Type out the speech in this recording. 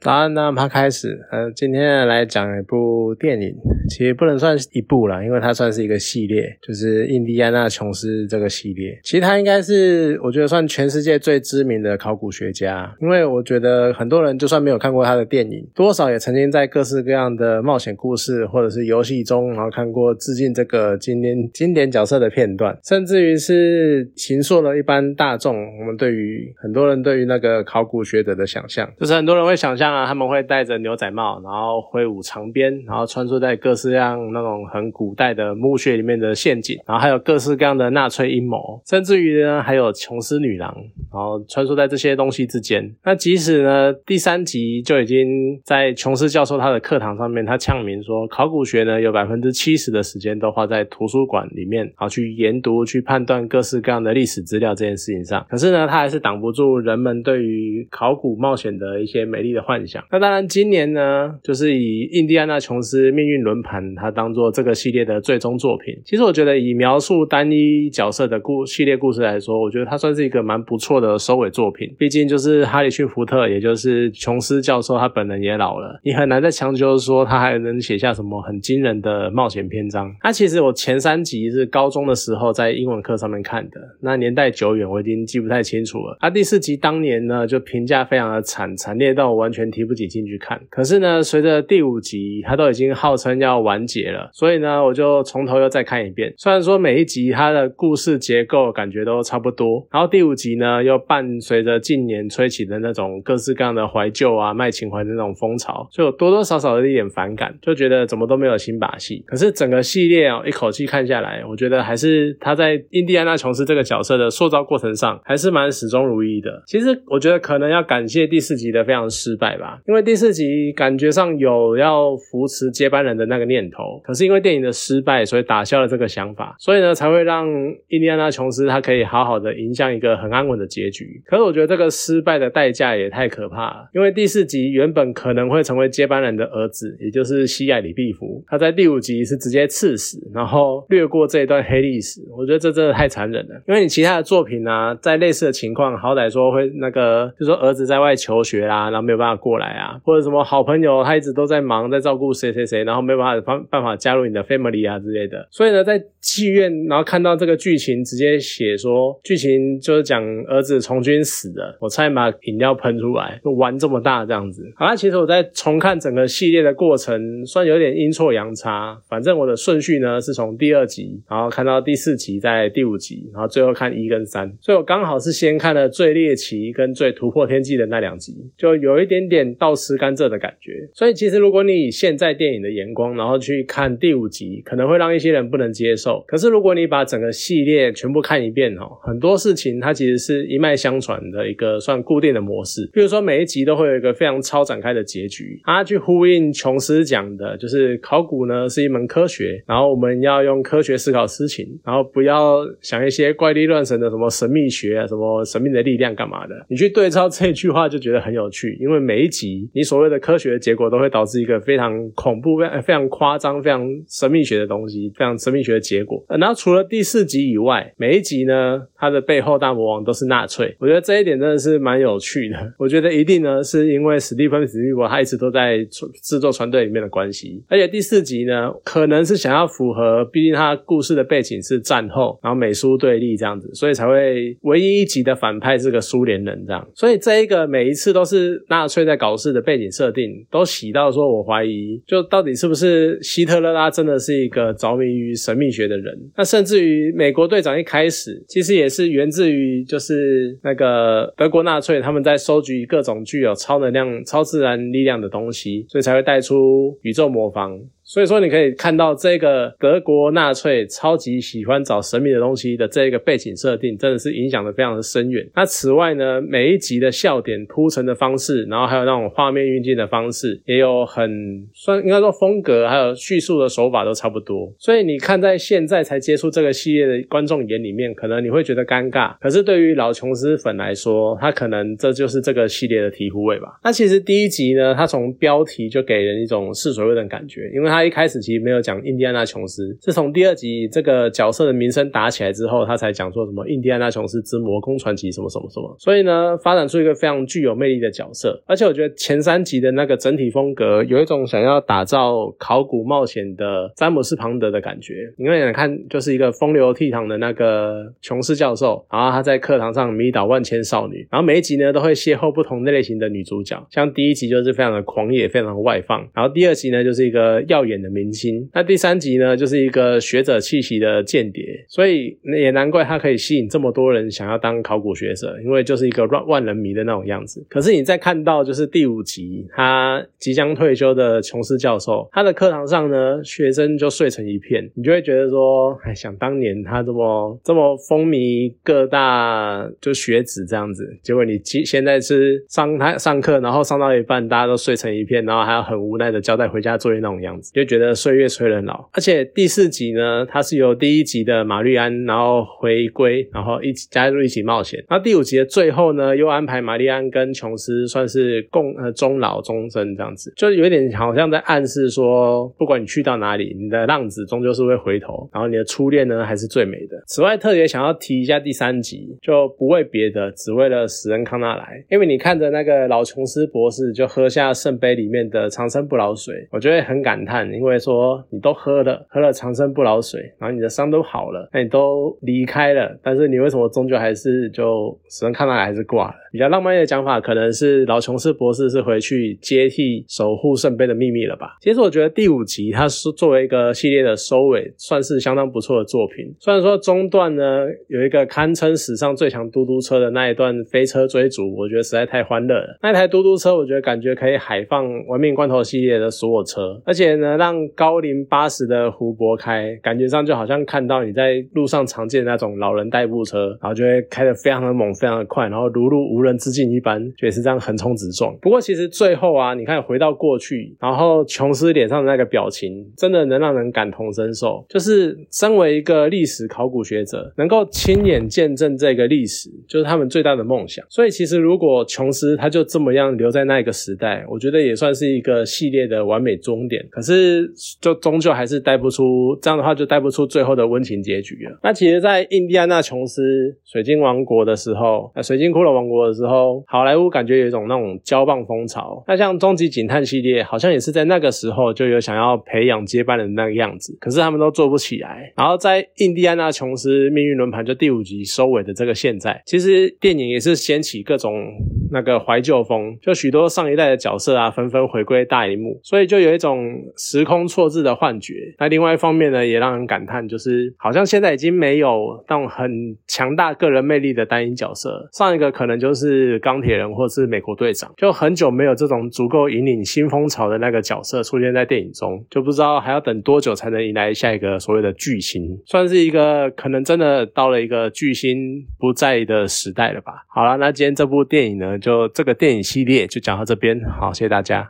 早安，那他开始。呃，今天来讲一部电影，其实不能算一部啦，因为它算是一个系列，就是《印第安纳琼斯》这个系列。其实他应该是我觉得算全世界最知名的考古学家，因为我觉得很多人就算没有看过他的电影，多少也曾经在各式各样的冒险故事或者是游戏中，然后看过致敬这个经典经典角色的片段，甚至于是形塑了一般大众我们对于很多人对于那个考古学者的想象，就是很多人会想象。啊，他们会戴着牛仔帽，然后挥舞长鞭，然后穿梭在各式各样那种很古代的墓穴里面的陷阱，然后还有各式各样的纳粹阴谋，甚至于呢还有琼斯女郎，然后穿梭在这些东西之间。那即使呢第三集就已经在琼斯教授他的课堂上面，他呛明说，考古学呢有百分之七十的时间都花在图书馆里面，然后去研读、去判断各式各样的历史资料这件事情上。可是呢，他还是挡不住人们对于考古冒险的一些美丽的幻。那当然，今年呢，就是以印第安纳琼斯命运轮盘，它当做这个系列的最终作品。其实我觉得，以描述单一角色的故系列故事来说，我觉得它算是一个蛮不错的收尾作品。毕竟就是哈里逊福特，也就是琼斯教授，他本人也老了，你很难再强求说他还能写下什么很惊人的冒险篇章。那其实我前三集是高中的时候在英文课上面看的，那年代久远，我已经记不太清楚了。啊，第四集当年呢，就评价非常的惨，惨烈到完全。提不起劲去看，可是呢，随着第五集，它都已经号称要完结了，所以呢，我就从头又再看一遍。虽然说每一集它的故事结构感觉都差不多，然后第五集呢，又伴随着近年吹起的那种各式各样的怀旧啊、卖情怀的那种风潮，就多多少少有一点反感，就觉得怎么都没有新把戏。可是整个系列哦，一口气看下来，我觉得还是他在印第安纳琼斯这个角色的塑造过程上，还是蛮始终如一的。其实我觉得可能要感谢第四集的非常失败。吧因为第四集感觉上有要扶持接班人的那个念头，可是因为电影的失败，所以打消了这个想法，所以呢才会让印第安纳琼斯他可以好好的迎向一个很安稳的结局。可是我觉得这个失败的代价也太可怕了，因为第四集原本可能会成为接班人的儿子，也就是西艾里毕福，他在第五集是直接刺死，然后略过这一段黑历史。我觉得这真的太残忍了，因为你其他的作品呢，在类似的情况，好歹说会那个，就说儿子在外求学啦，然后没有办法过。过来啊，或者什么好朋友，他一直都在忙，在照顾谁谁谁，然后没办法方办法加入你的 family 啊之类的。所以呢，在戏院，然后看到这个剧情，直接写说剧情就是讲儿子从军死了，我差点把饮料喷出来，就玩这么大这样子。好了，其实我在重看整个系列的过程，算有点阴错阳差。反正我的顺序呢，是从第二集，然后看到第四集，在第五集，然后最后看一跟三。所以我刚好是先看了最猎奇跟最突破天际的那两集，就有一点点。倒吃甘蔗的感觉，所以其实如果你以现在电影的眼光，然后去看第五集，可能会让一些人不能接受。可是如果你把整个系列全部看一遍哦，很多事情它其实是一脉相传的一个算固定的模式。比如说每一集都会有一个非常超展开的结局，它去呼应琼斯讲的，就是考古呢是一门科学，然后我们要用科学思考事情，然后不要想一些怪力乱神的什么神秘学啊，什么神秘的力量干嘛的。你去对照这句话就觉得很有趣，因为每一。集你所谓的科学的结果都会导致一个非常恐怖、非常非常夸张、非常神秘学的东西，非常神秘学的结果。然后除了第四集以外，每一集呢，它的背后大魔王都是纳粹。我觉得这一点真的是蛮有趣的。我觉得一定呢是因为史蒂芬史蒂伯他一直都在制作团队里面的关系，而且第四集呢，可能是想要符合，毕竟他故事的背景是战后，然后美苏对立这样子，所以才会唯一一集的反派是个苏联人这样。所以这一个每一次都是纳粹在。搞事的背景设定都洗到说，我怀疑就到底是不是希特勒拉真的是一个着迷于神秘学的人？那甚至于美国队长一开始其实也是源自于就是那个德国纳粹他们在收集各种具有超能量、超自然力量的东西，所以才会带出宇宙魔方。所以说，你可以看到这个德国纳粹超级喜欢找神秘的东西的这个背景设定，真的是影响的非常的深远。那此外呢，每一集的笑点铺陈的方式，然后还有那种画面运镜的方式，也有很算应该说风格，还有叙述的手法都差不多。所以你看，在现在才接触这个系列的观众眼里面，可能你会觉得尴尬。可是对于老琼斯粉来说，他可能这就是这个系列的醍醐味吧。那其实第一集呢，它从标题就给人一种试水味的感觉，因为它。他一开始其实没有讲印第安纳琼斯，是从第二集这个角色的名声打起来之后，他才讲说什么印第安纳琼斯之魔宫传奇什么什么什么。所以呢，发展出一个非常具有魅力的角色。而且我觉得前三集的那个整体风格，有一种想要打造考古冒险的詹姆斯庞德的感觉。因为你看，就是一个风流倜傥的那个琼斯教授，然后他在课堂上迷倒万千少女，然后每一集呢都会邂逅不同类型的女主角。像第一集就是非常的狂野，非常的外放，然后第二集呢就是一个耀眼演的明星，那第三集呢就是一个学者气息的间谍，所以也难怪他可以吸引这么多人想要当考古学者，因为就是一个万万人迷的那种样子。可是你再看到就是第五集，他即将退休的琼斯教授，他的课堂上呢学生就睡成一片，你就会觉得说，哎，想当年他这么这么风靡各大就学子这样子，结果你现现在是上他上课，然后上到一半大家都睡成一片，然后还要很无奈的交代回家作业那种样子，就觉得岁月催人老。而且第四集呢，它是由第一集的玛丽安然后回归，然后一起加入一起冒险。那第五集的最后呢，又安排玛丽安跟琼斯算是共呃终老终身这样子，就有点好像在暗示说，不管你去到哪里，你的浪子终究是会回头，然后你的初恋呢还是最美的。此外，特别想要提一下第三集，就不为别的，只为了死人康纳来，因为你看着那个老琼斯博士就喝下圣杯里面的长生不老水，我觉得很感叹，因为说你都喝了，喝了长生不老水，然后你的伤都好了，那你都离开了，但是你为什么终究还是就死人看到你还是挂了？比较浪漫的讲法，可能是老琼斯博士是回去接替守护圣杯的秘密了吧？其实我觉得第五集它是作为一个系列的收尾，算是相当不错的作品。虽然说中段呢有一个堪称史上最强嘟嘟车的那一段飞车追逐，我觉得实在太欢乐了。那台嘟嘟车，我觉得感觉可以海放《玩命关头》系列的所有车，而且呢，让高龄八十的胡博开，感觉上就好像看到你在路上常见的那种老人代步车，然后就会开得非常的猛，非常的快，然后如入无无人之境一般，就也是这样横冲直撞。不过其实最后啊，你看回到过去，然后琼斯脸上的那个表情，真的能让人感同身受。就是身为一个历史考古学者，能够亲眼见证这个历史，就是他们最大的梦想。所以其实如果琼斯他就这么样留在那个时代，我觉得也算是一个系列的完美终点。可是就终究还是带不出这样的话，就带不出最后的温情结局了。那其实，在印第安纳琼斯水晶王国的时候，呃水晶骷髅王国的时候，好莱坞感觉有一种那种胶棒风潮。那像终极警探系列，好像也是在那个时候就有想要培养接班人那个样子，可是他们都做不起来。然后在印第安纳琼斯命运轮盘就第五集收尾的这个现在，其实电影也是掀起各种那个怀旧风，就许多上一代的角色啊纷纷回归大荧幕，所以就有一种时空错置的幻觉。那另外一方面呢，也让人感叹，就是好像现在已经没有那种很强大个人魅力的单一角色，上一个可能就是钢铁人或是美国队长，就很久没有这种足够引领新风潮的那个角色出现在电影中，就不知道还要等多久才能迎来下一个所谓的巨星，算是一个可能真的到了一个巨星不在的时代了吧。好了，那今天这部电影呢，就这个电影系列就讲到这边，好，谢谢大家。